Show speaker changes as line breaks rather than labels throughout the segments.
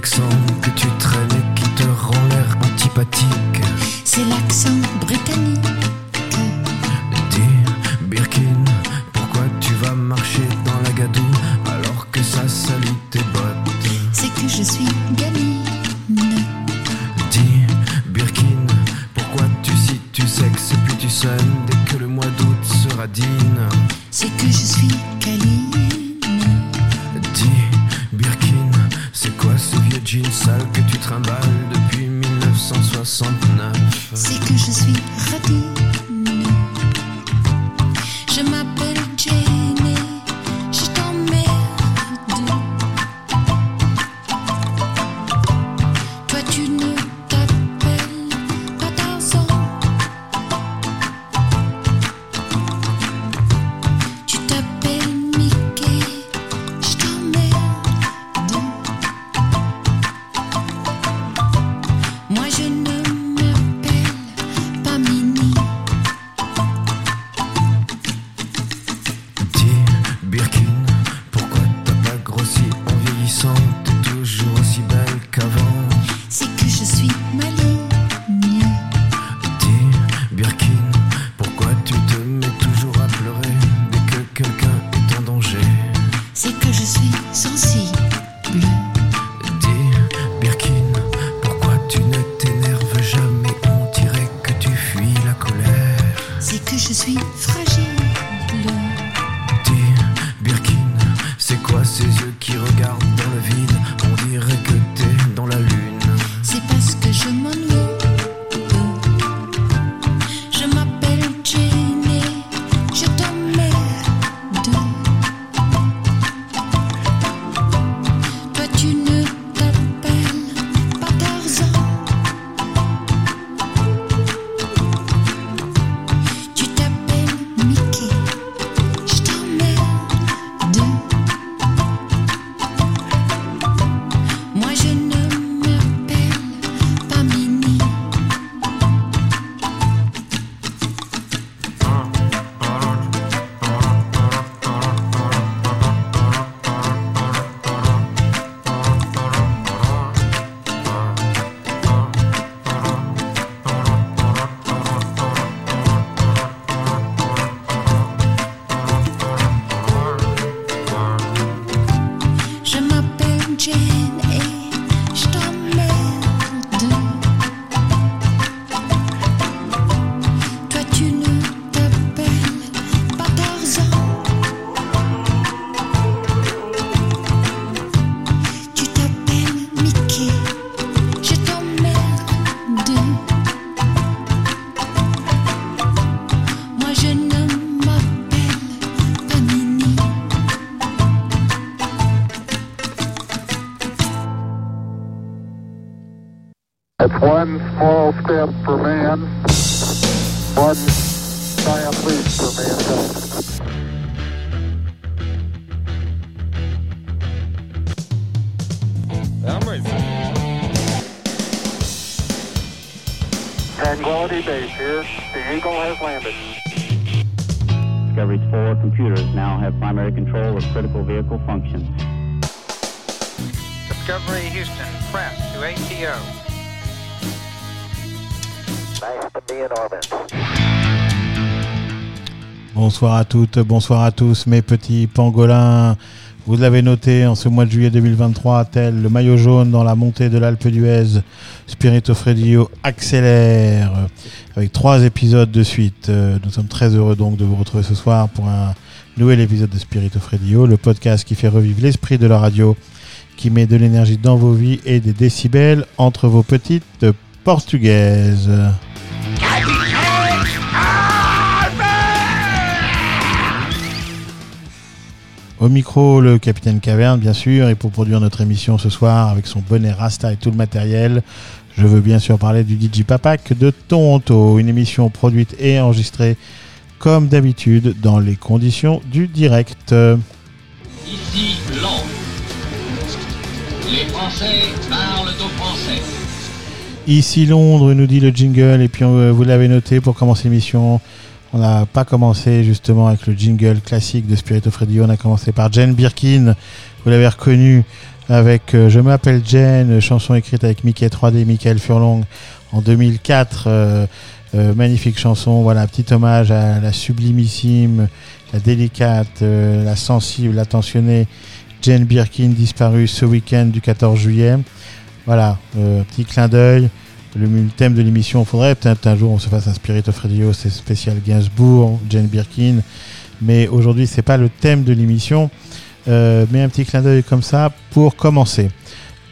l'accent que tu traînes et qui te rend l'air antipathique.
C'est l'accent britannique.
Critical vehicle functions.
Discovery Houston, press to ATO.
Nice to be in orbit.
Bonsoir à toutes, bonsoir à tous, mes petits pangolins. Vous l'avez noté, en ce mois de juillet 2023, tel le maillot jaune dans la montée de l'Alpe d'Huez, Spirit of Radio accélère avec trois épisodes de suite. Euh, Nous sommes très heureux donc de vous retrouver ce soir pour un nouvel épisode de Spirit of Radio, le podcast qui fait revivre l'esprit de la radio, qui met de l'énergie dans vos vies et des décibels entre vos petites portugaises. Au micro, le capitaine Caverne, bien sûr, et pour produire notre émission ce soir avec son bonnet Rasta et tout le matériel, je veux bien sûr parler du DJ Papak de Toronto, une émission produite et enregistrée comme d'habitude dans les conditions du direct.
Ici Londres. Les Français parlent aux Français.
Ici Londres, nous dit le jingle, et puis euh, vous l'avez noté pour commencer l'émission. On n'a pas commencé justement avec le jingle classique de Spirit of Radio, on a commencé par Jane Birkin, vous l'avez reconnu avec euh, Je m'appelle Jen, chanson écrite avec Mickey 3D, Michael Furlong en 2004. euh, euh, magnifique chanson, voilà, petit hommage à la sublimissime, la délicate, euh, la sensible, l'attentionnée Jane Birkin, disparue ce week-end du 14 juillet. Voilà, euh, petit clin d'œil. Le, thème de l'émission, faudrait peut-être un jour on se fasse un Spirit of Radio, c'est spécial Gainsbourg, Jane Birkin. Mais aujourd'hui, c'est pas le thème de l'émission. Euh, mais un petit clin d'œil comme ça pour commencer.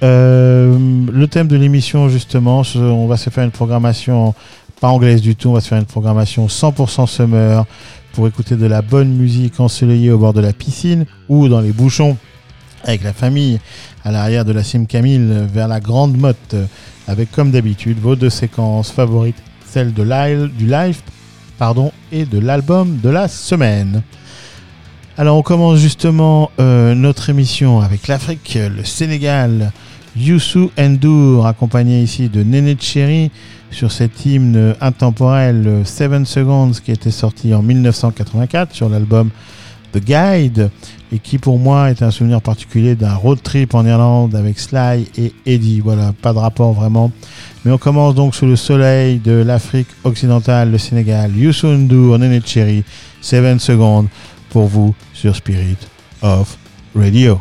Euh, le thème de l'émission, justement, on va se faire une programmation pas anglaise du tout, on va se faire une programmation 100% summer pour écouter de la bonne musique ensoleillée au bord de la piscine ou dans les bouchons avec la famille à l'arrière de la Sim Camille vers la Grande Motte avec comme d'habitude vos deux séquences favorites, celle de live, du live pardon, et de l'album de la semaine. Alors on commence justement euh, notre émission avec l'Afrique, le Sénégal, Youssou N'Dour, accompagné ici de Néné Cherry sur cet hymne intemporel euh, Seven Seconds qui était sorti en 1984 sur l'album The Guide et qui pour moi est un souvenir particulier d'un road trip en Irlande avec Sly et Eddie. Voilà, pas de rapport vraiment. Mais on commence donc sous le soleil de l'Afrique occidentale, le Sénégal, Youssou N'Dour, Néné Cherry, Seven Seconds pour vous sur Spirit of Radio.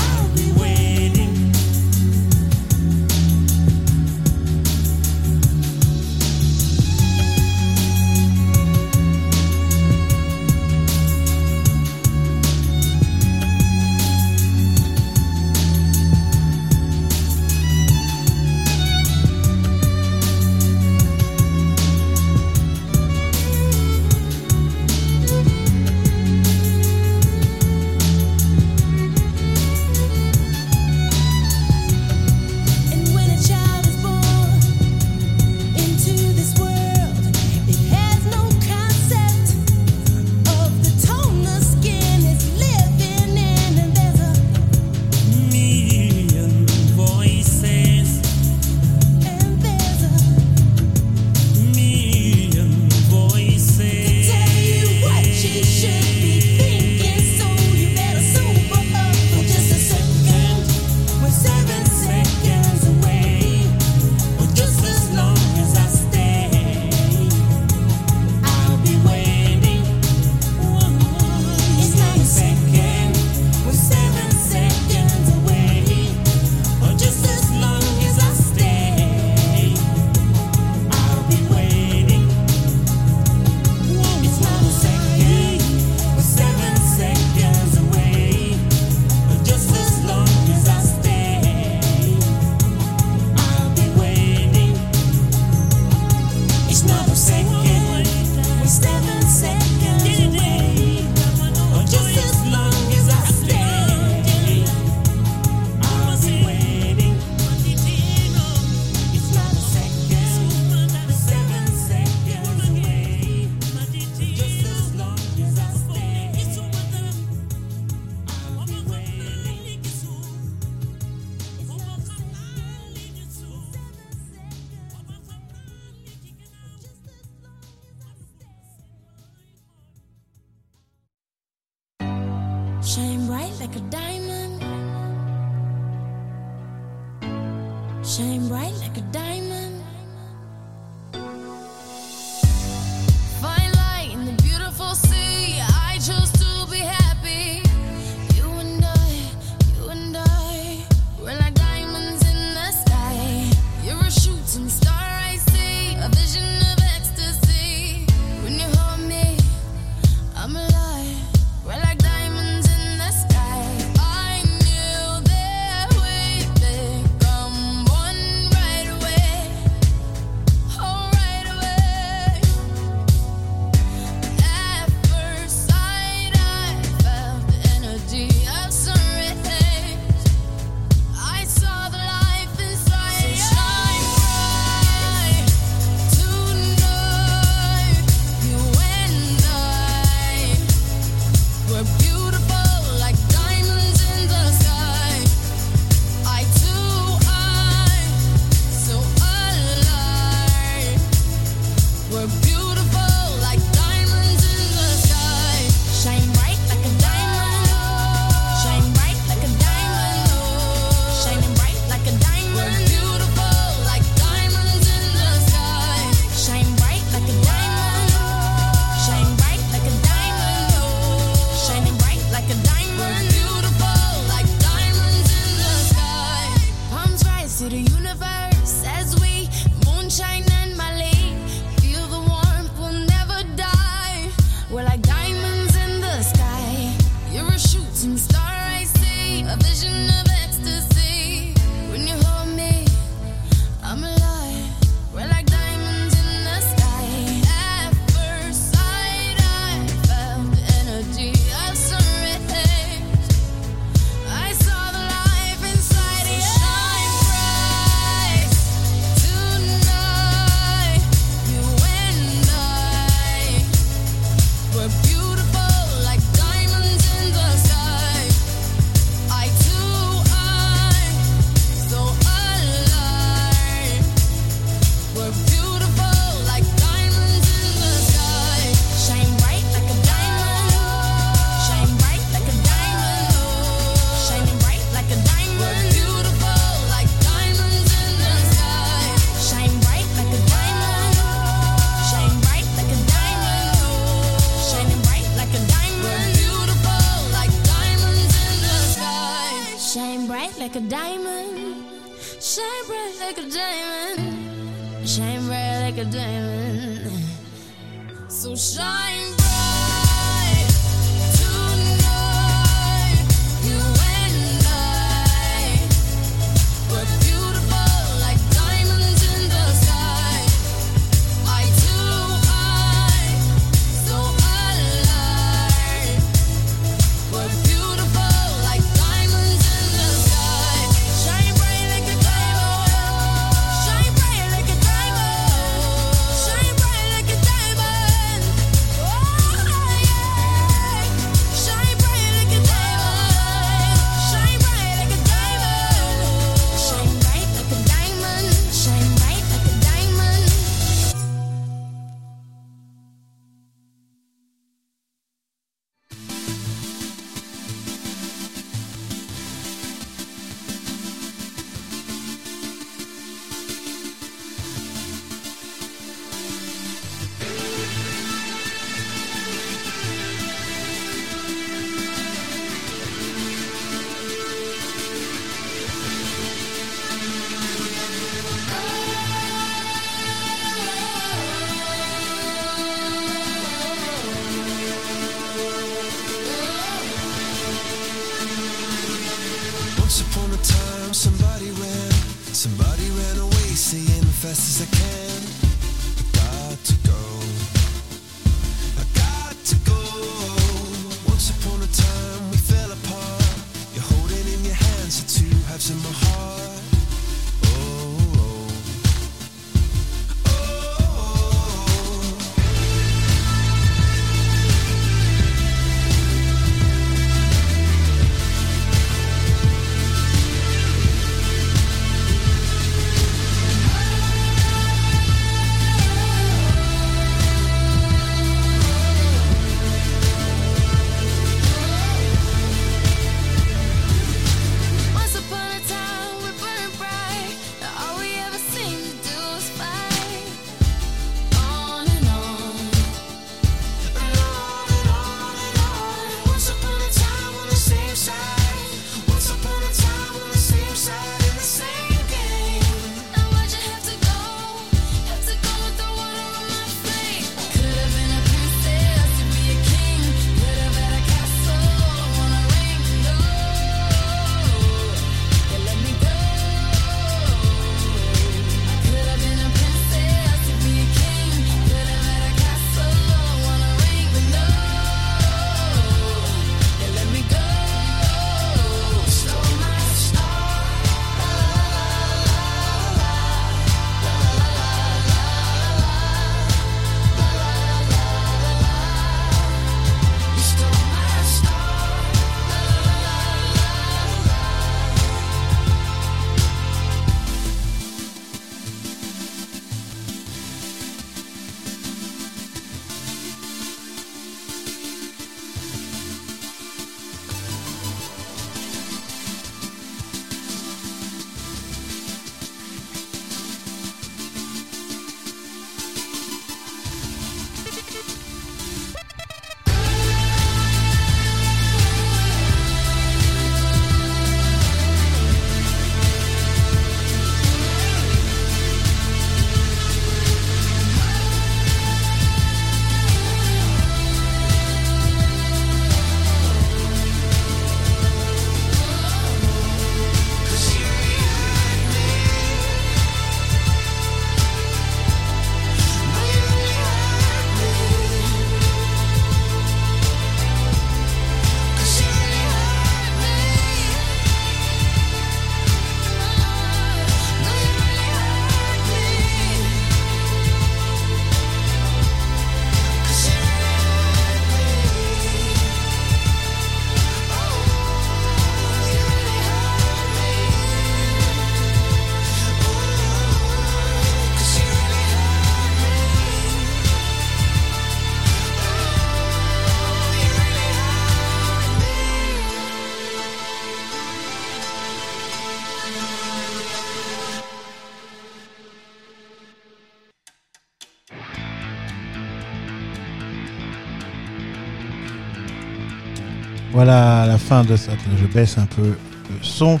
de
cette, je baisse un peu le son,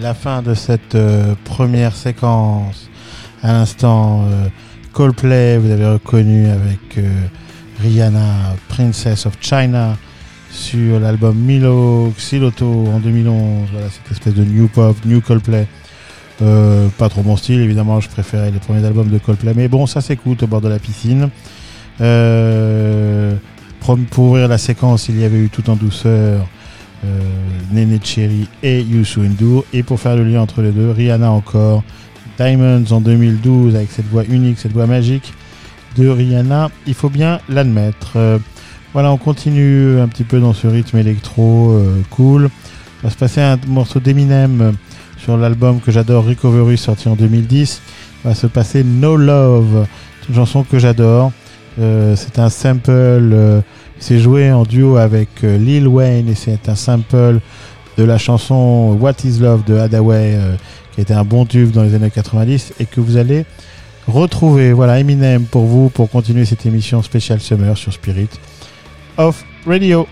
la fin de cette euh, première séquence. À l'instant, euh, Coldplay, vous avez reconnu avec euh, Rihanna, Princess of China, sur l'album Milo Xiloto en 2011. Voilà, cette espèce de new pop, new Coldplay. Euh, pas trop mon style, évidemment, je préférais les premiers albums de Coldplay, mais bon, ça s'écoute au bord de la piscine. Pour ouvrir la séquence, il y avait eu tout en douceur euh, Nene Cherry et Youssou N'Dour. Et pour faire le lien entre les deux, Rihanna encore, Diamonds en 2012 avec cette voix unique, cette voix magique de Rihanna, il faut bien l'admettre. Euh, voilà, on continue un petit peu dans ce rythme électro euh, cool. On va se passer un morceau d'Eminem euh, sur l'album que j'adore, Recovery, sorti en 2010. On va se passer No Love, une chanson que j'adore. Euh, c'est un sample. Euh, c'est joué en duo avec euh, Lil Wayne et c'est un sample de la chanson What Is Love de Hadaway, qui était un bon tube dans les années 90 et que vous allez retrouver. Voilà Eminem pour vous pour continuer cette émission spéciale Summer sur Spirit of Radio.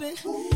open.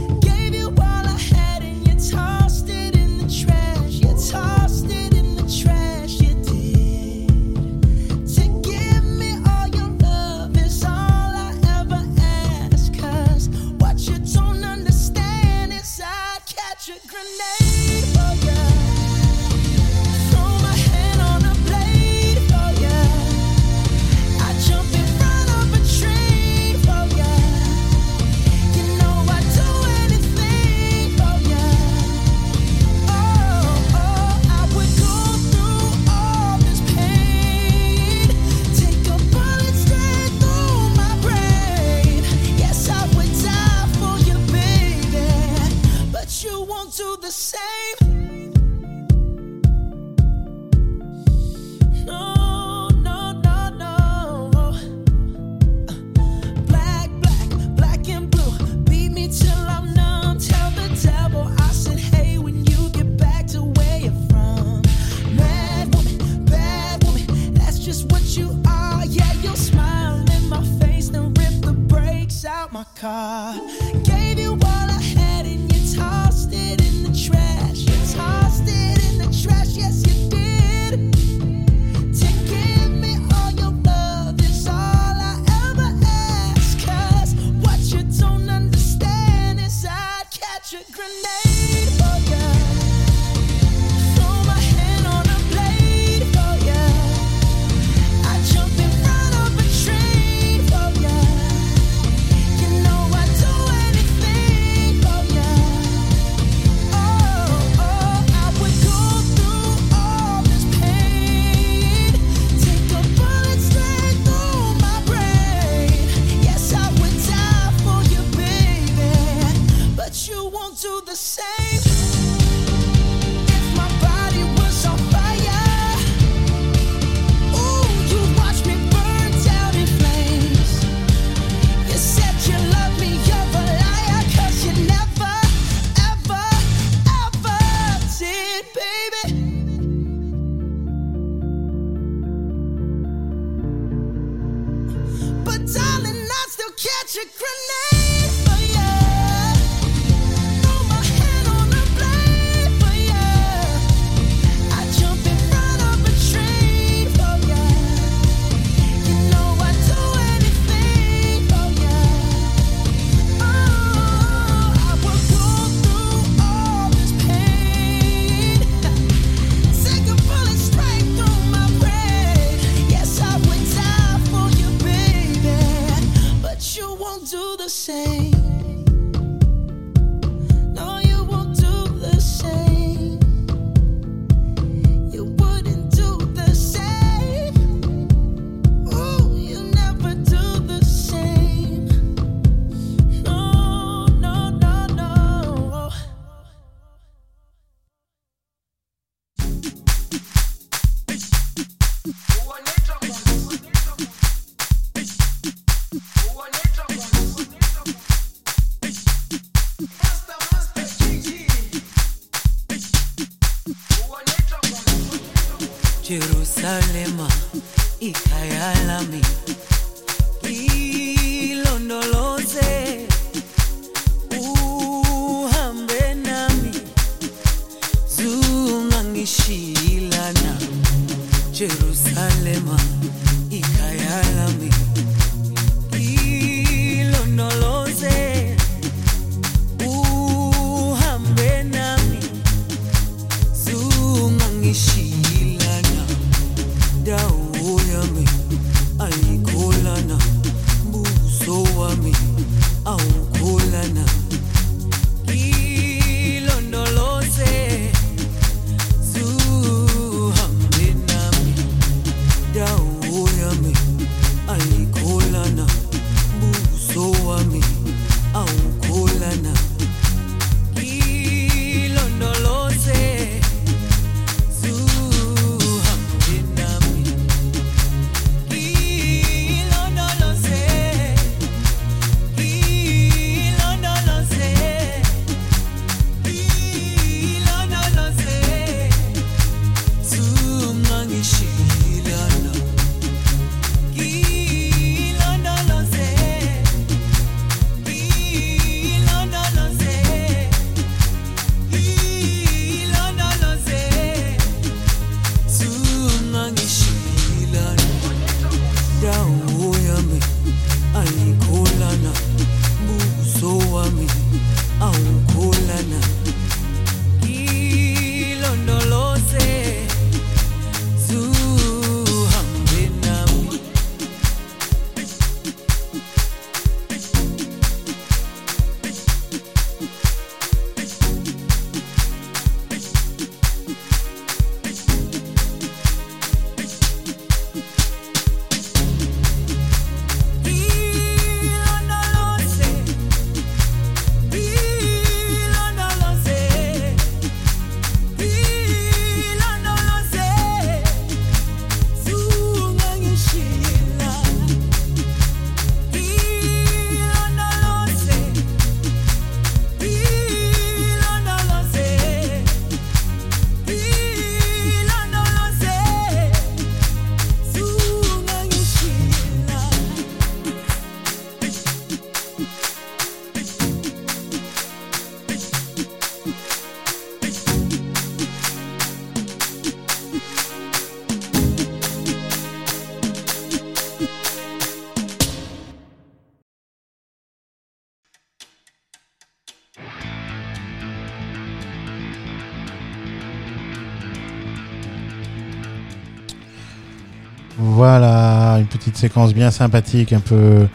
Petite séquence bien sympathique, un peu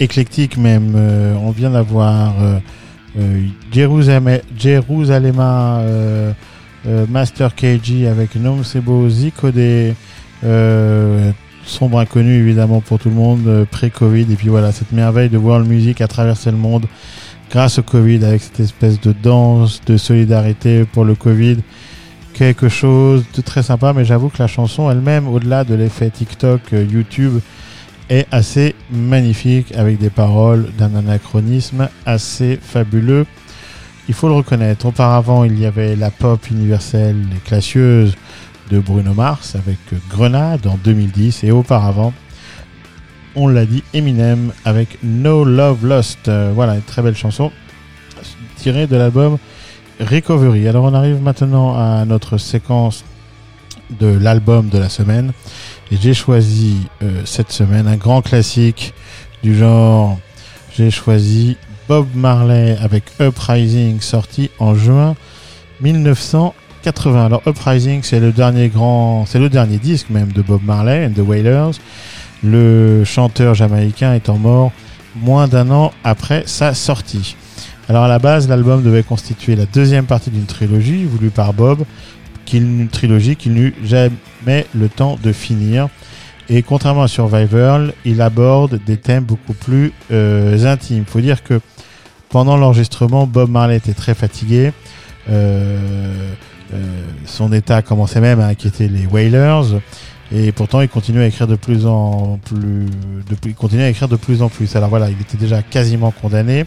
éclectique même. Euh, on vient d'avoir euh, euh, Jérusalem, euh, Master KG avec Nom Sebo euh, sombre inconnu évidemment pour tout le monde, pré-Covid. Et puis voilà, cette merveille de world music a traversé le monde grâce au Covid avec cette espèce de danse de solidarité pour le Covid quelque chose de très sympa, mais j'avoue que la chanson elle-même, au-delà de l'effet TikTok, euh, YouTube, est assez magnifique avec des paroles d'un anachronisme assez fabuleux. Il faut le reconnaître. Auparavant, il y avait la pop universelle et classieuse de Bruno Mars avec Grenade en 2010 et auparavant, on l'a dit, Eminem avec No Love Lost. Euh, voilà, une très belle chanson tirée de l'album Recovery. Alors on arrive maintenant à notre séquence de l'album de la semaine. Et j'ai choisi euh, cette semaine un grand classique du genre. J'ai choisi Bob Marley avec Uprising sorti en juin 1980. Alors Uprising c'est le dernier grand, c'est le dernier disque même de Bob Marley and the Wailers. Le chanteur jamaïcain étant mort moins d'un an après sa sortie. Alors à la base, l'album devait constituer la deuxième partie d'une trilogie voulue par Bob, une trilogie qu'il n'eut jamais le temps de finir. Et contrairement à Survival, il aborde des thèmes beaucoup plus euh, intimes. Il faut dire que pendant l'enregistrement, Bob Marley était très fatigué. Euh, euh, son état commençait même à inquiéter les Wailers. Et pourtant, il continuait à écrire de plus en plus. Il continuait à écrire de plus en plus. Alors voilà, il était déjà quasiment condamné.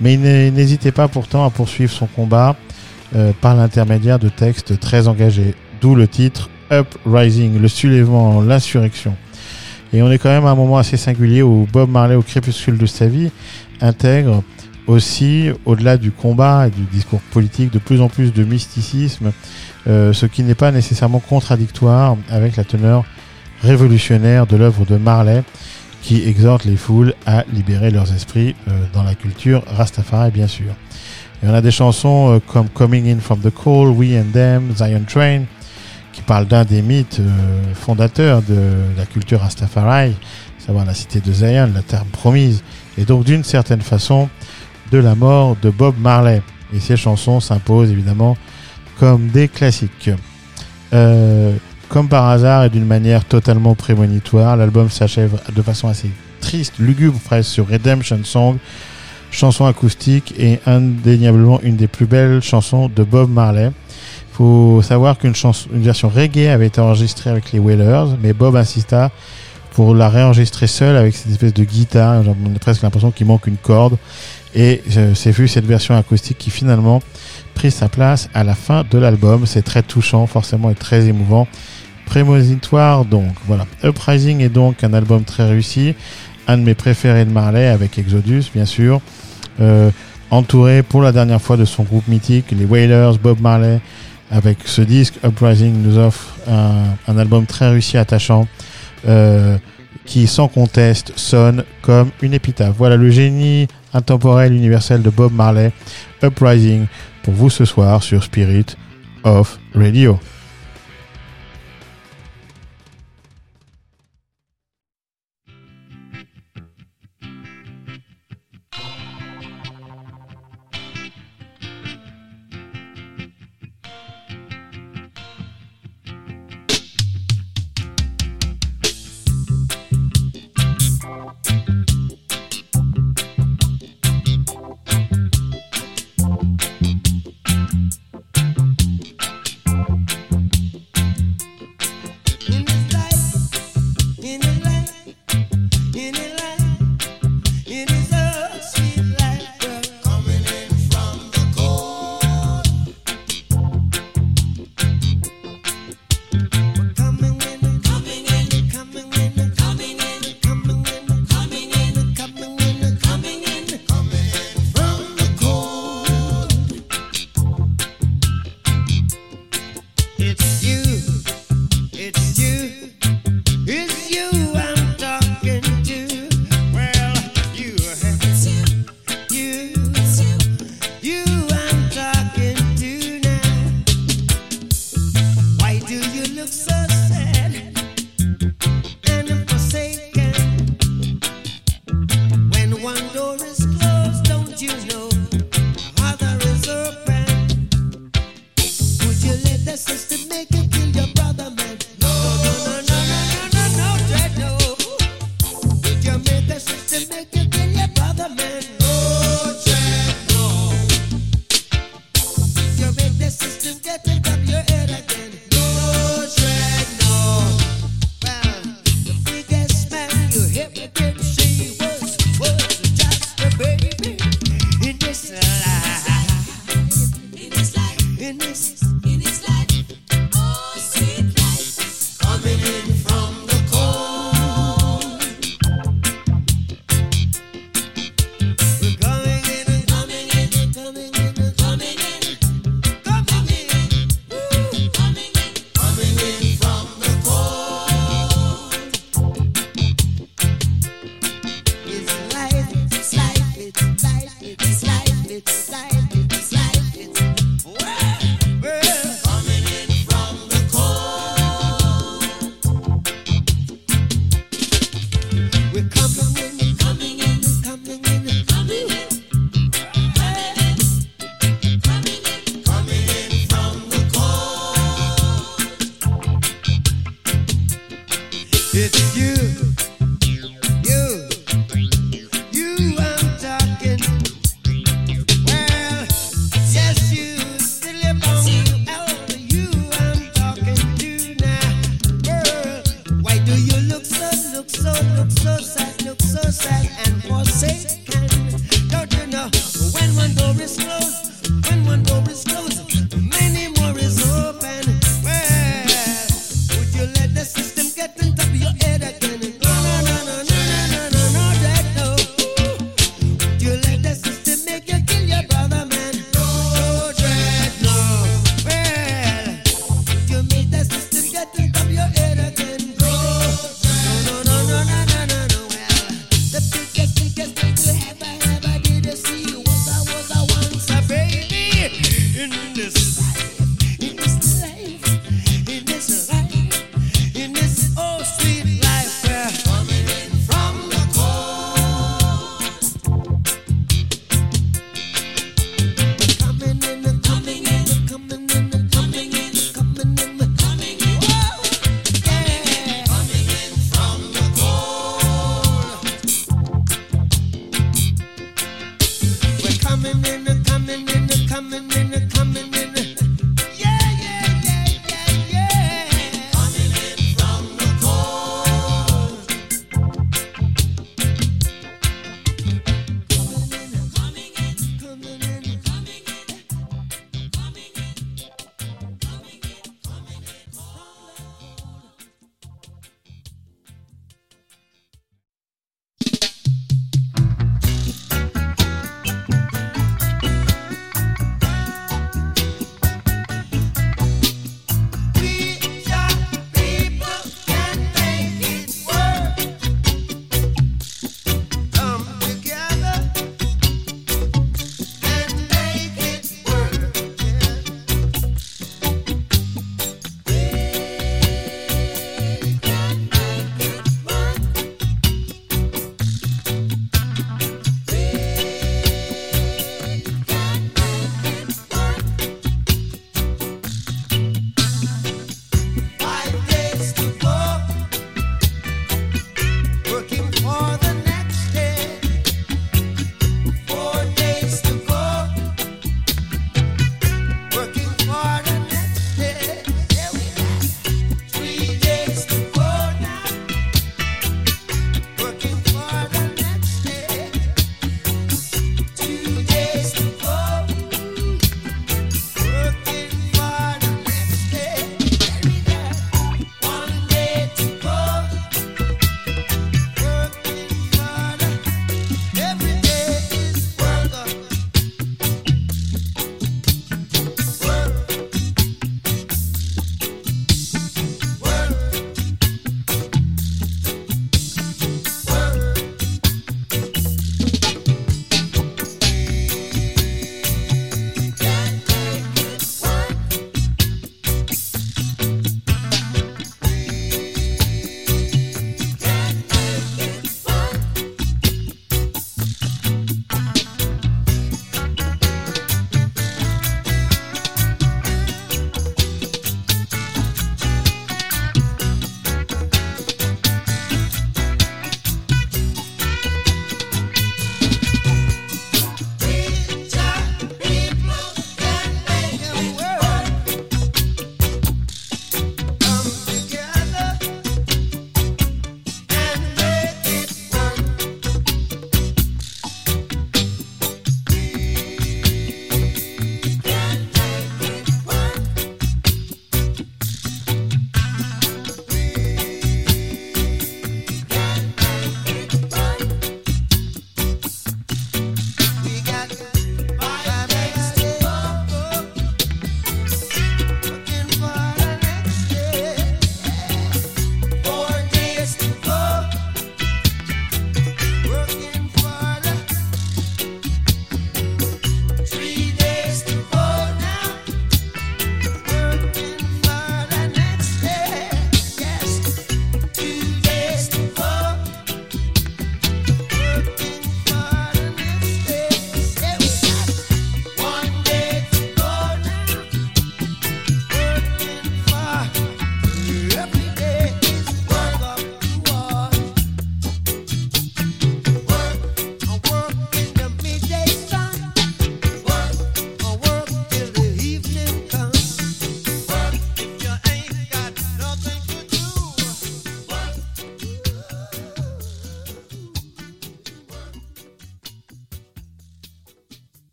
Mais il n'hésitait pas pourtant à poursuivre son combat euh, par l'intermédiaire de textes très engagés. D'où le titre Uprising, le soulèvement, l'insurrection. Et on est quand même à un moment assez singulier où Bob Marley, au crépuscule de sa vie, intègre aussi, au-delà du combat et du discours politique, de plus en plus de mysticisme, euh, ce qui n'est pas nécessairement contradictoire avec la teneur révolutionnaire de l'œuvre de Marley, qui exhorte les foules à libérer leurs esprits euh, dans la culture Rastafari, bien sûr. Et on a des chansons euh, comme Coming In From The Cold, We and Them, Zion Train, qui parlent d'un des mythes euh, fondateurs de la culture Rastafari, savoir la cité de Zion, la terre promise, et donc d'une certaine façon de la mort de Bob Marley. Et ces chansons s'imposent évidemment comme des classiques. Comme par hasard et d'une manière totalement prémonitoire, l'album s'achève de façon assez triste, lugubre presque sur Redemption Song, chanson acoustique et indéniablement une des plus belles chansons de Bob Marley. Faut savoir qu'une version reggae avait été enregistrée avec les Wailers, mais Bob insista pour la réenregistrer seul avec cette espèce de guitare. J'ai presque l'impression qu'il manque une corde. Et euh, c'est vu cette version acoustique qui finalement pris sa place à la fin de l'album. C'est très touchant, forcément, et très émouvant. Prémonitoire, donc. Voilà. Uprising est donc un album très réussi. Un de mes préférés de Marley avec Exodus, bien sûr. Euh, entouré pour la dernière fois de son groupe mythique, les Wailers, Bob Marley. Avec ce disque, Uprising nous offre un, album très réussi, attachant. Euh, qui sans conteste sonne comme une épitaphe. Voilà le génie intemporel universel de Bob Marley, Uprising, pour vous ce soir sur Spirit of Radio.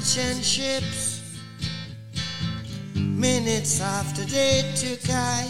Merchant ships. Minutes after they took I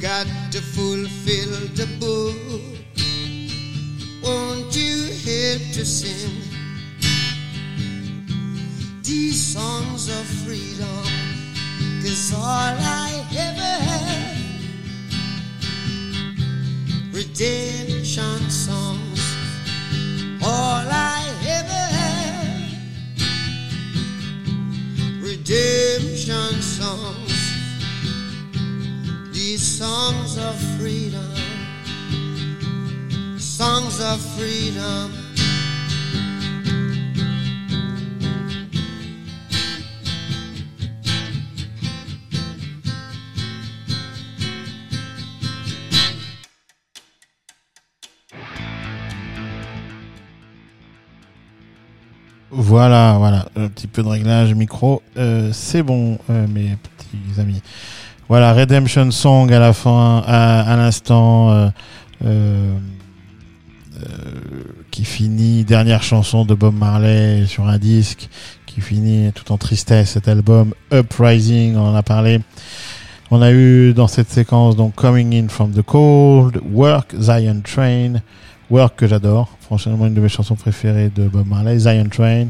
Got to fulfill the book. Won't you help to sing these songs of freedom? Cause all I ever had, redemption songs, all I ever had, redemption songs songs of freedom, songs of freedom.
Voilà, voilà, un petit peu de réglage micro, euh, c'est bon, euh, mes petits amis. Voilà, Redemption Song à la fin, à, à l'instant, euh, euh, euh, qui finit, dernière chanson de Bob Marley sur un disque, qui finit tout en tristesse cet album, Uprising, on en a parlé. On a eu dans cette séquence donc Coming In From The Cold, Work, Zion Train, Work que j'adore, franchement une de mes chansons préférées de Bob Marley, Zion Train,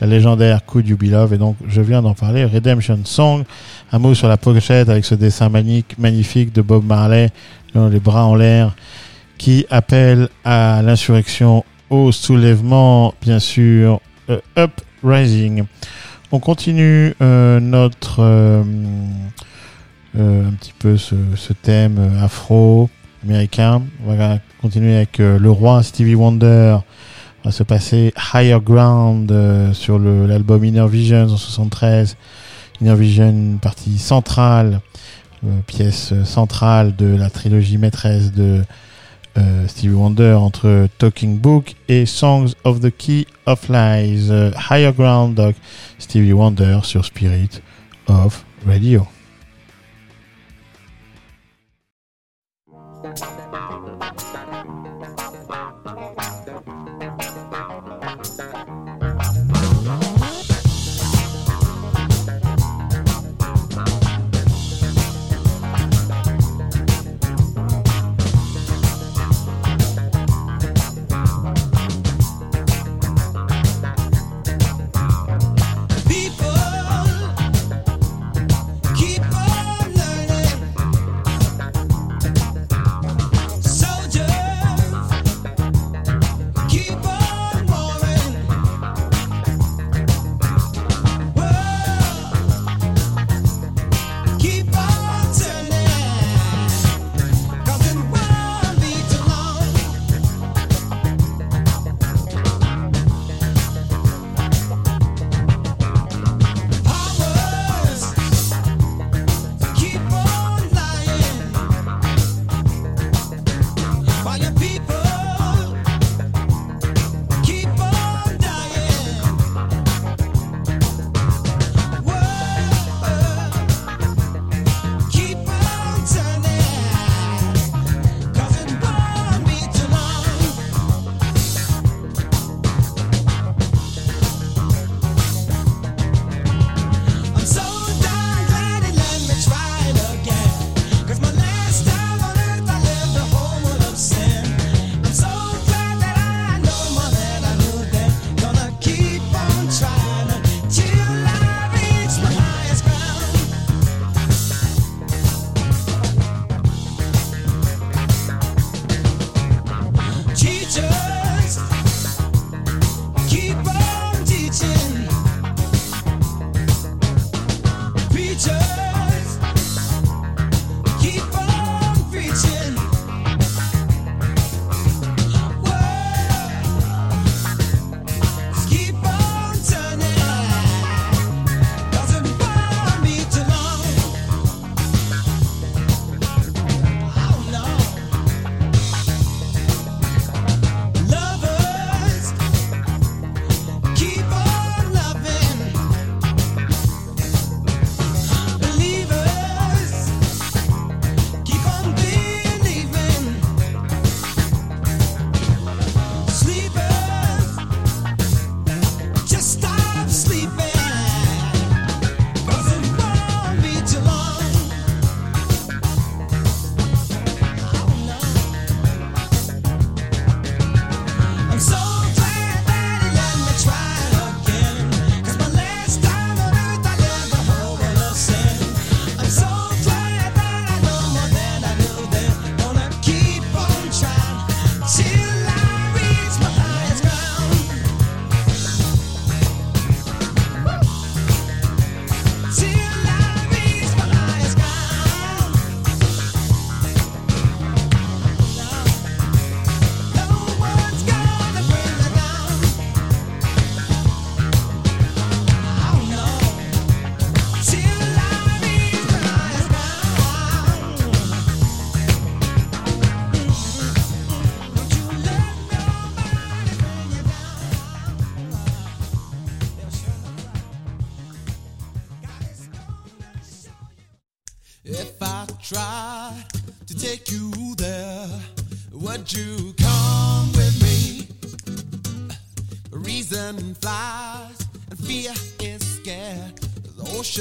la légendaire Could You Be Love, et donc je viens d'en parler, Redemption Song, un mot sur la pochette avec ce dessin magnifique, magnifique de Bob Marley, les bras en l'air, qui appelle à l'insurrection, au soulèvement, bien sûr, euh, Uprising. On continue euh, notre euh, un petit peu ce, thème euh, afro-américain. On va continuer avec euh, le roi Stevie Wonder. On va se passer Higher Ground euh, sur l'album Inner Visions en 73. Inner Vision, partie centrale, euh, pièce centrale de la trilogie maîtresse de Stevie Wonder entre Talking Book et Songs of the Key of Lies. Higher Ground, donc Stevie Wonder sur Spirit of Radio.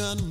Nation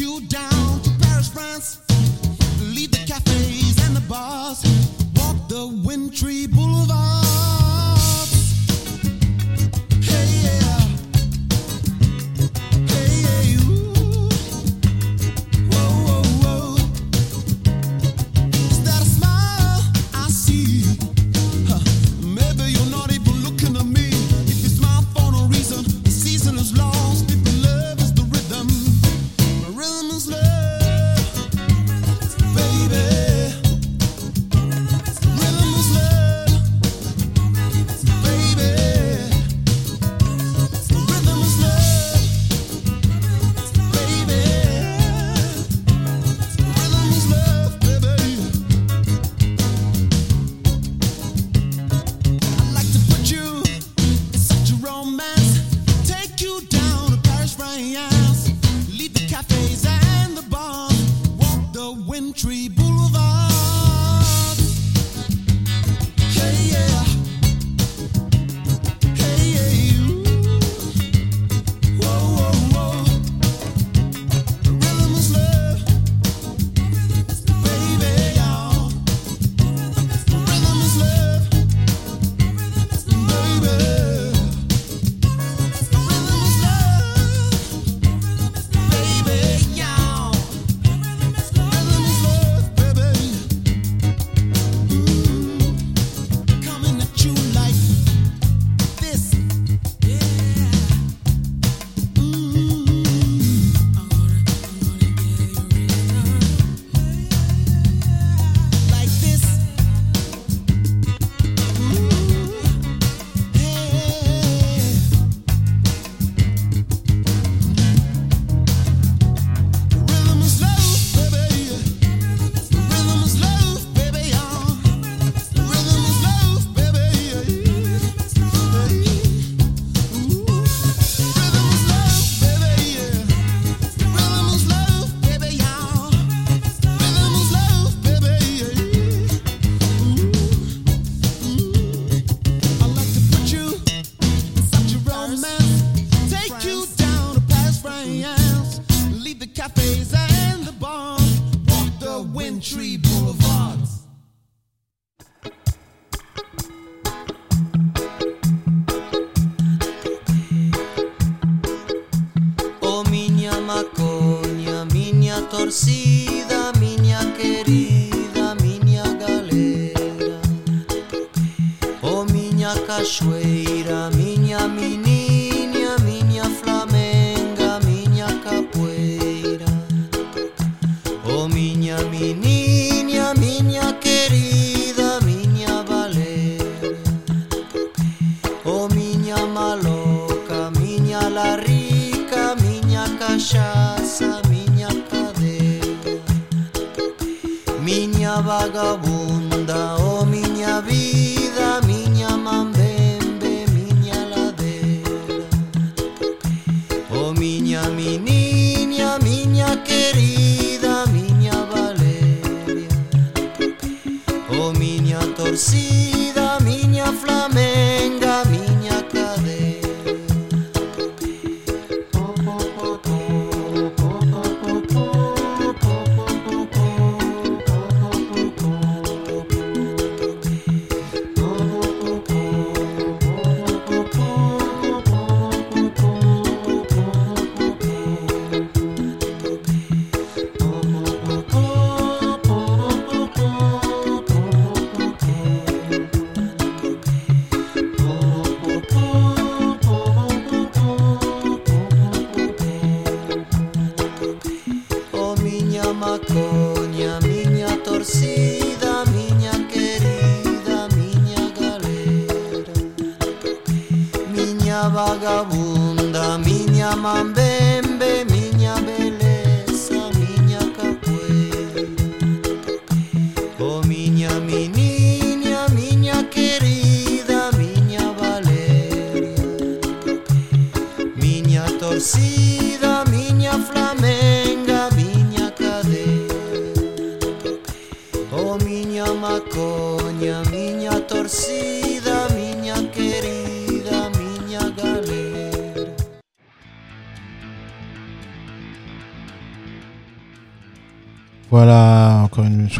You down to Paris, France. Leave the cafes and the bars. Walk the wintry
boulevard.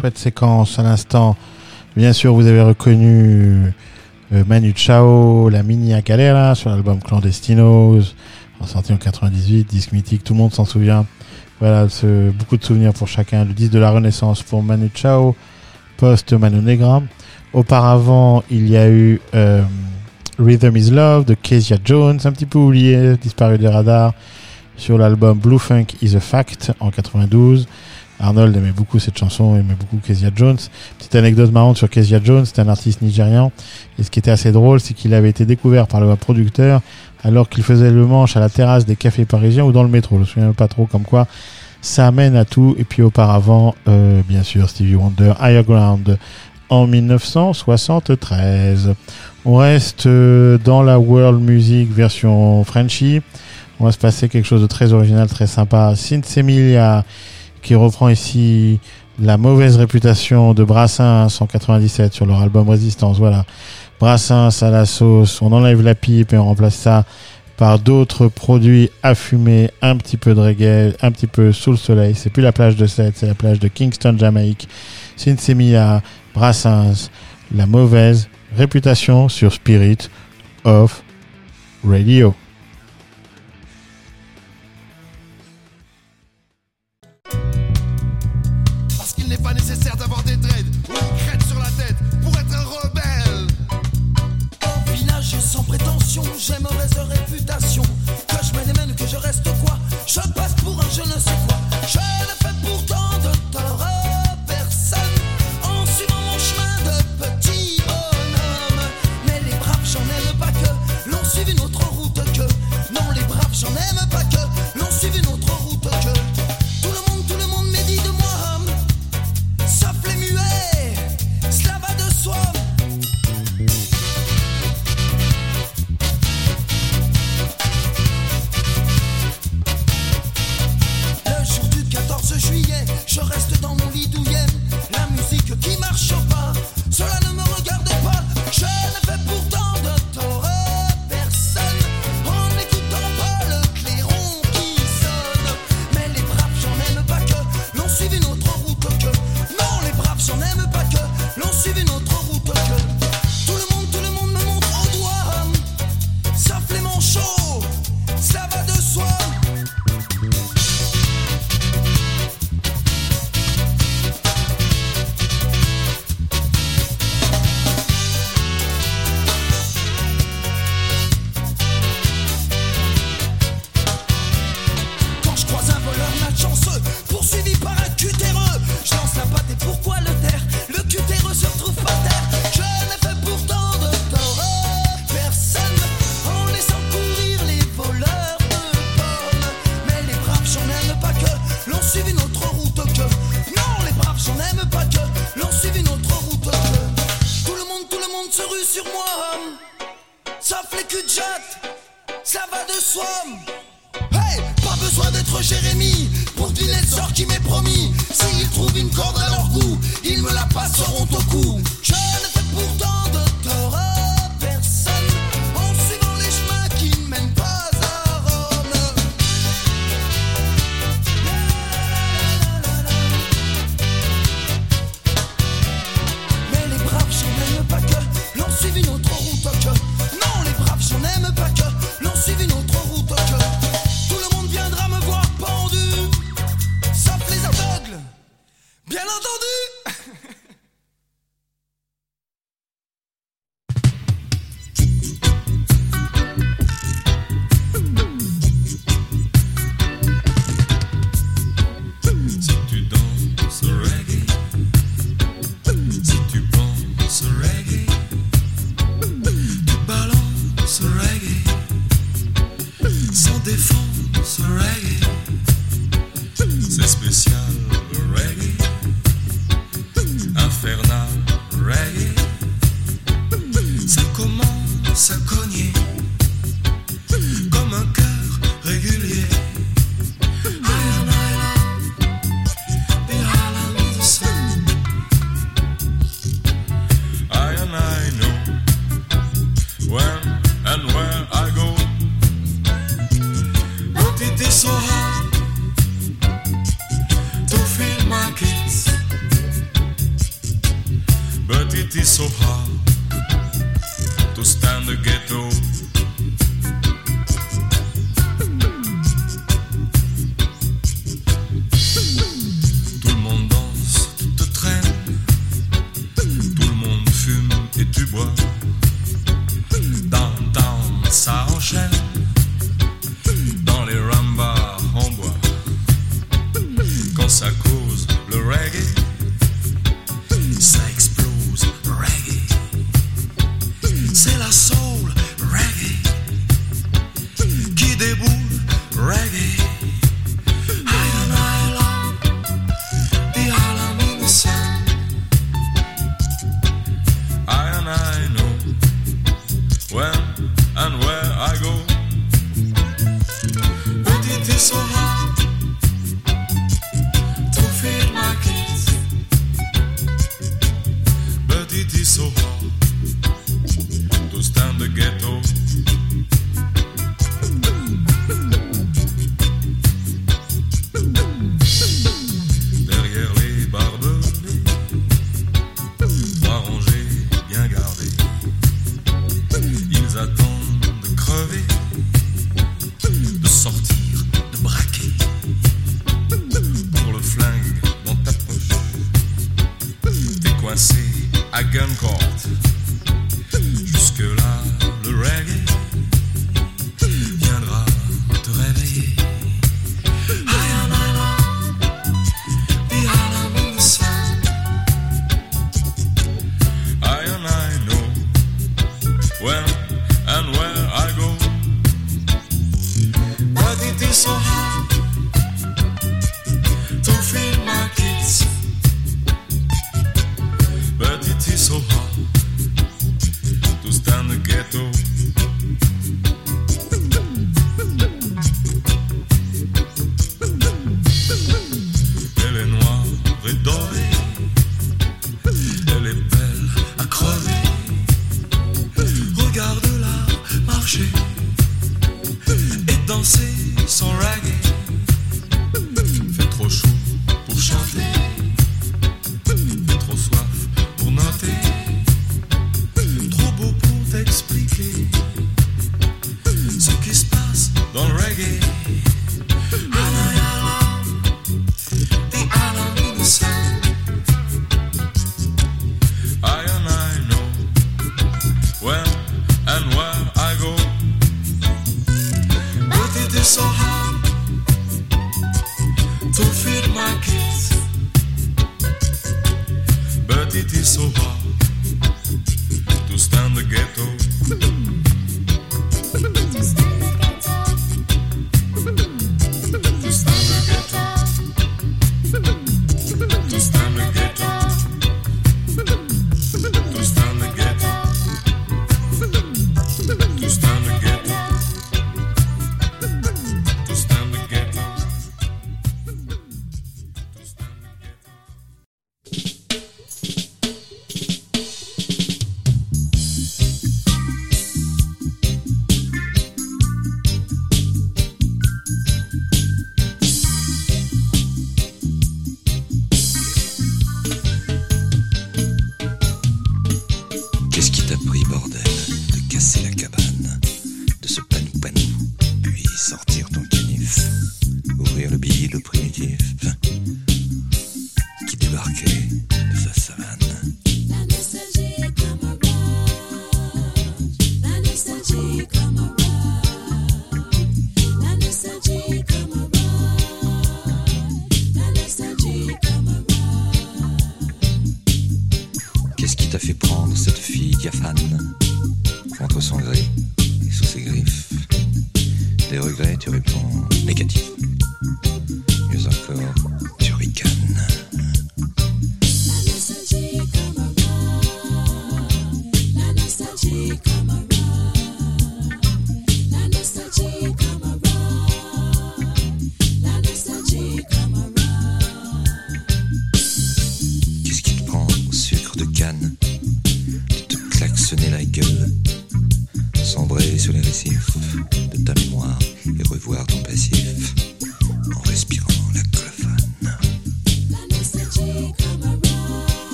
Chouette séquence à l'instant. Bien sûr, vous avez reconnu euh, Manu Chao, la mini à Galera sur l'album Clandestinos, sorti en 98, disque mythique, tout le monde s'en souvient. Voilà, beaucoup de souvenirs pour chacun. Le disque de la Renaissance pour Manu Chao, post Manu Negra. Auparavant, il y a eu euh, Rhythm is Love de Kezia Jones, un petit peu oublié, disparu des radars, sur l'album Blue Funk is a Fact en 92. Arnold aimait beaucoup cette chanson, aimait beaucoup Kezia Jones. Petite anecdote marrante sur Kezia Jones, c'est un artiste nigérian. Et ce qui était assez drôle, c'est qu'il avait été découvert par le producteur alors qu'il faisait le manche à la terrasse des cafés parisiens ou dans le métro. Je me souviens pas trop comme quoi. Ça amène à tout. Et puis auparavant, euh, bien sûr, Stevie Wonder, Higher Ground en 1973. On reste euh, dans la world music version Frenchy. On va se passer quelque chose de très original, très sympa. Sinsemilia qui reprend ici la mauvaise réputation de Brassens en 97 sur leur album Résistance. Voilà. Brassens à la sauce. On enlève la pipe et on remplace ça par d'autres produits à fumer, un petit peu de reggae, un petit peu sous le soleil. C'est plus la plage de Sète, c'est la plage de Kingston, Jamaïque. Sinsemilia, Brassens, la mauvaise réputation sur Spirit of Radio.
Sur
moi. Sauf les cul ça va de soi. Hey, pas besoin d'être Jérémie pour deviner le sort qui m'est promis. S'ils trouvent une corde à leur goût, ils me la passeront au cou. Je ne fais pourtant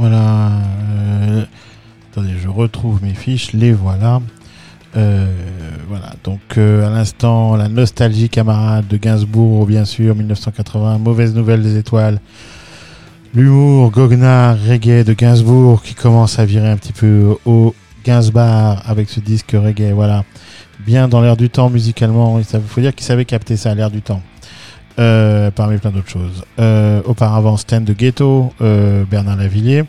Voilà. euh, attendez, je retrouve mes fiches. Les voilà. Euh, voilà. Donc, euh, à l'instant, la nostalgie camarade de Gainsbourg, bien sûr, 1980. Mauvaise nouvelle des étoiles. L'humour goguenard reggae de Gainsbourg qui commence à virer un petit peu au Gainsbar avec ce disque reggae. Voilà. Bien dans l'air du temps musicalement. Il faut dire qu'il savait capter ça l'air du temps. Euh, parmi plein d'autres choses. Euh, auparavant, Stand de Ghetto, euh, Bernard Lavillier,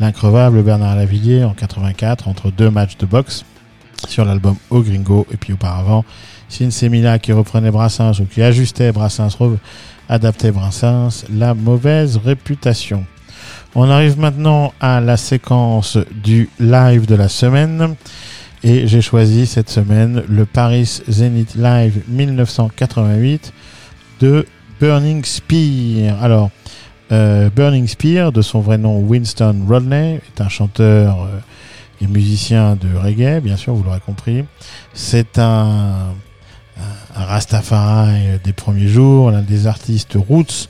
l'increvable Bernard Lavillier en 84 entre deux matchs de boxe sur l'album Au Gringo. Et puis auparavant, Sinsemila qui reprenait Brassens ou qui ajustait Brassens, adaptait Brassens, la mauvaise réputation. On arrive maintenant à la séquence du live de la semaine. Et j'ai choisi cette semaine le Paris Zenith Live 1988 de Burning Spear. Alors, euh, Burning Spear, de son vrai nom Winston Rodney, est un chanteur euh, et musicien de reggae, bien sûr, vous l'aurez compris. C'est un, un, Rastafari des premiers jours, l'un des artistes roots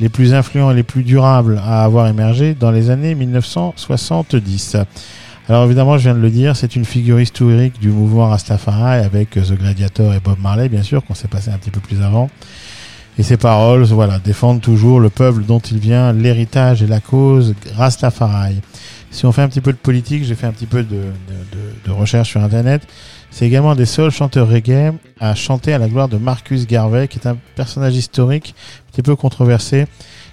les plus influents et les plus durables à avoir émergé dans les années 1970. Alors évidemment, je viens de le dire, c'est une figure historique du mouvement Rastafari avec The Gladiator et Bob Marley, bien sûr, qu'on s'est passé un petit peu plus avant. Et ses paroles, voilà, défendent toujours le peuple dont il vient, l'héritage et la cause Rastafari. Si on fait un petit peu de politique, j'ai fait un petit peu de, de, de- de recherche sur Internet. C'est également un des seuls chanteurs reggae à chanter à la gloire de Marcus Garvey, qui est un personnage historique, un petit peu controversé,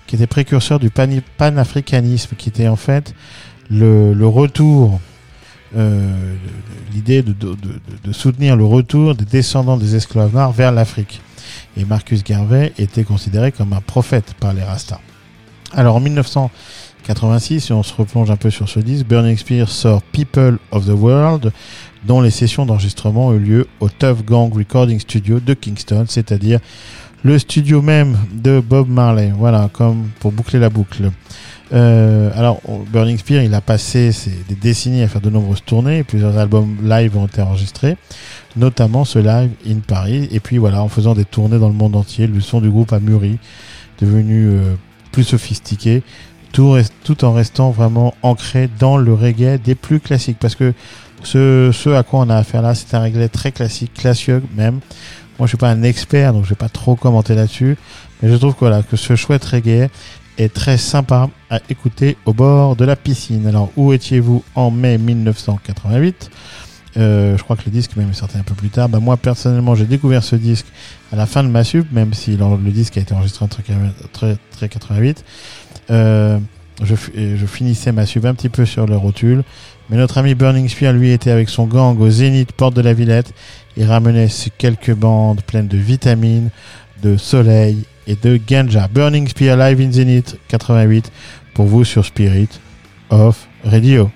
qui était précurseur du pani- panafricanisme, qui était en fait le, le retour, euh, l'idée de, de- de- de soutenir le retour des descendants des esclaves noirs vers l'Afrique. Et Marcus Garvey était considéré comme un prophète par les Rastas. Alors en 1986, si on se replonge un peu sur ce disque, Burning Spear sort People of the World, dont les sessions d'enregistrement ont eu lieu au Tough Gang Recording Studio de Kingston, c'est-à-dire le studio même de Bob Marley. Voilà, comme pour boucler la boucle. Euh, alors, Burning Spear, il a passé des décennies à faire de nombreuses tournées, plusieurs albums live ont été enregistrés, notamment ce live in Paris. Et puis voilà, en faisant des tournées dans le monde entier, le son du groupe a mûri, devenu euh, plus sophistiqué, tout en restant vraiment ancré dans le reggae des plus classiques. Parce que ce, ce à quoi on a affaire là, c'est un reggae très classique, classieux même. Moi, je suis pas un expert, donc je vais pas trop commenter là-dessus. Mais je trouve que, voilà, que ce chouette reggae est très sympa à écouter au bord de la piscine. Alors, où étiez-vous en mai 1988 Euh, Je crois que le disque même est sorti un peu plus tard. Bah, moi, personnellement, j'ai découvert ce disque à la fin de ma sub, même si le, disque a été enregistré en très, très, très 88. Euh, je, je finissais ma sub un petit peu sur le rotule. Mais notre ami Burning Spear, lui, était avec son gang au Zénith, porte de la Villette. Il ramenait quelques bandes pleines de vitamines, de soleil et de ganja. Burning Spear live in Zenith 88 pour vous sur Spirit of Radio.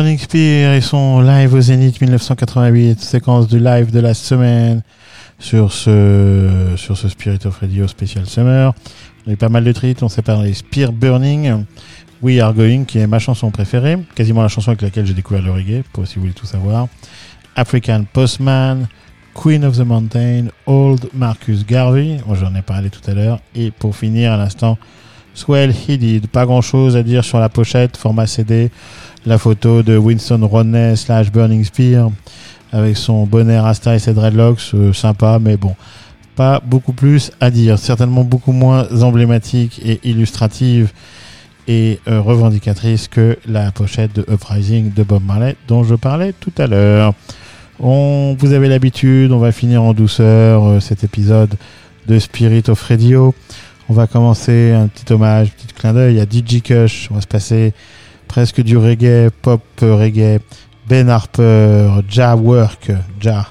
Burning Spear
et son live au Zénith 1988, séquence du live de la semaine sur ce, sur ce Spirit of Radio Special Summer. On a eu pas mal de titres, on s'est parlé Spear Burning, We Are Going, qui est ma chanson préférée, quasiment la chanson avec laquelle j'ai découvert le reggae, pour si vous voulez tout savoir. African Postman, Queen of the Mountain, Old Marcus Garvey, j'en ai parlé tout à l'heure, et pour finir à l'instant, Swell He Did. Pas grand chose à dire sur la pochette, format CD, la photo de Winston Rodney slash Burning Spear avec son bonnet Rasta et ses dreadlocks, euh, sympa, mais bon, pas beaucoup plus à dire. Certainement beaucoup moins emblématique et illustrative et euh, revendicatrice que la pochette de Uprising de Bob Marley dont je parlais tout à l'heure. On, vous avez l'habitude, on va finir en douceur euh, cet épisode de Spirit of Radio. On va commencer un petit hommage, un petit clin d'œil à DJ Kush. On va se passer presque du reggae, pop euh, reggae, Ben Harper, Ja Work, Ja.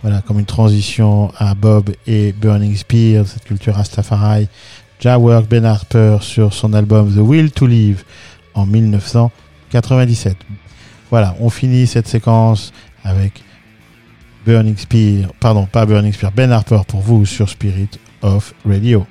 Voilà, comme une transition à Bob et Burning Spear, cette culture Rastafari. Ja Work, Ben Harper sur son album The Will to Live en 1997. Voilà, on finit cette séquence avec Burning Spear, pardon, pas Burning Spear, Ben Harper pour vous sur Spirit of Radio.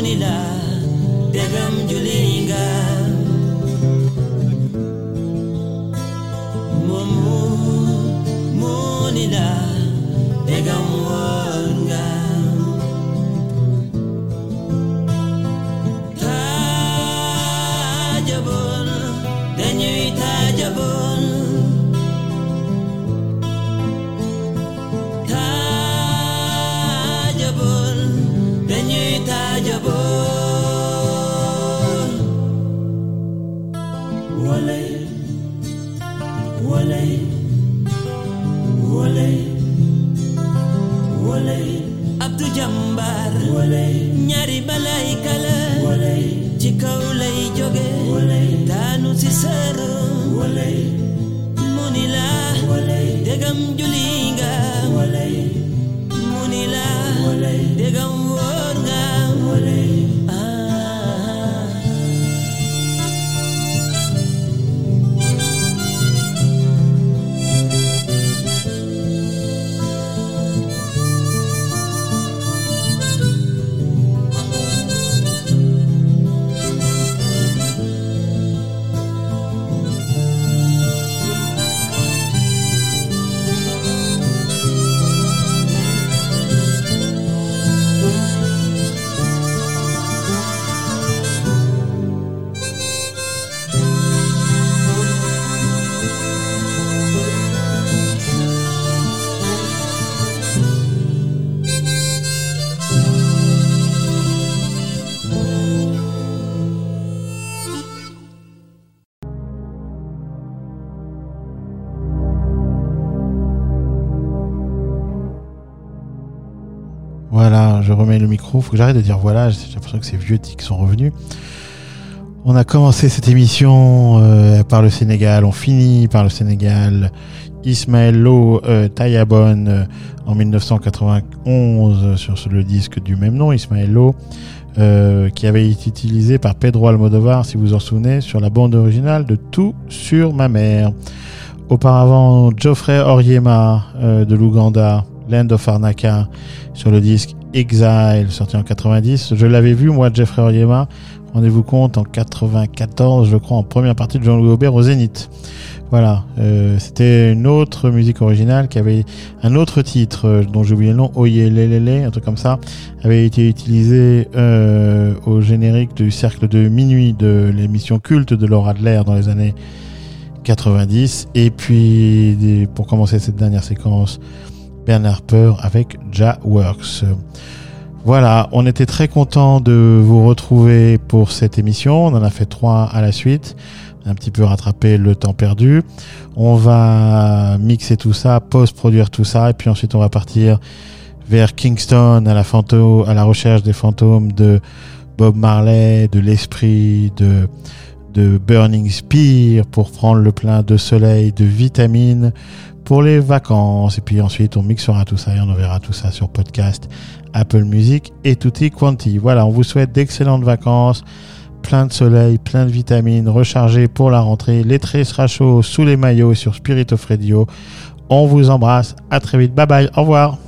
nila Begum Julie Faut que j'arrête de dire voilà. J'ai l'impression que ces vieux tics sont revenus. On a commencé cette émission euh, par le Sénégal, on finit par le Sénégal. Ismaël Lo euh, Tayabon euh, en 1991 sur le disque du même nom, Ismaël qui avait été utilisé par Pedro Almodovar, si vous en souvenez, sur la bande originale de Tout sur ma mère. Auparavant, Geoffrey Oriema de l'Ouganda, Land of Arnaka, sur le disque Exile, sorti en 90. Je l'avais vu, moi, Geoffrey Oriema, rendez-vous compte, en 94, je crois, en première partie de Jean-Louis Aubert au Zénith. Voilà, euh, c'était une autre musique originale qui avait un autre titre euh, dont j'ai oublié le nom, Oye Lelele, un truc comme ça, avait été utilisé euh, au générique du cercle de minuit de l'émission culte de Laura Adler dans les années 90. Et puis, pour commencer cette dernière séquence, Bernard Harper avec Ja Works. Voilà, on était très content de vous retrouver pour cette émission. On en a fait trois à la suite. Un petit peu rattrapé le temps perdu. On va mixer tout ça, post-produire tout ça, et puis ensuite on va partir vers Kingston à la, phanto- à la recherche des fantômes de Bob Marley, de l'esprit, de, de Burning Spear pour prendre le plein de soleil, de vitamines pour les vacances. Et puis ensuite, on mixera tout ça et on enverra tout ça sur podcast, Apple Music et tutti quanti. Voilà, on vous souhaite d'excellentes vacances, plein de soleil, plein de vitamines, rechargés pour la rentrée. L'été sera chaud sous les maillots sur Spirit of. On vous embrasse. À très vite. Bye bye. Au revoir.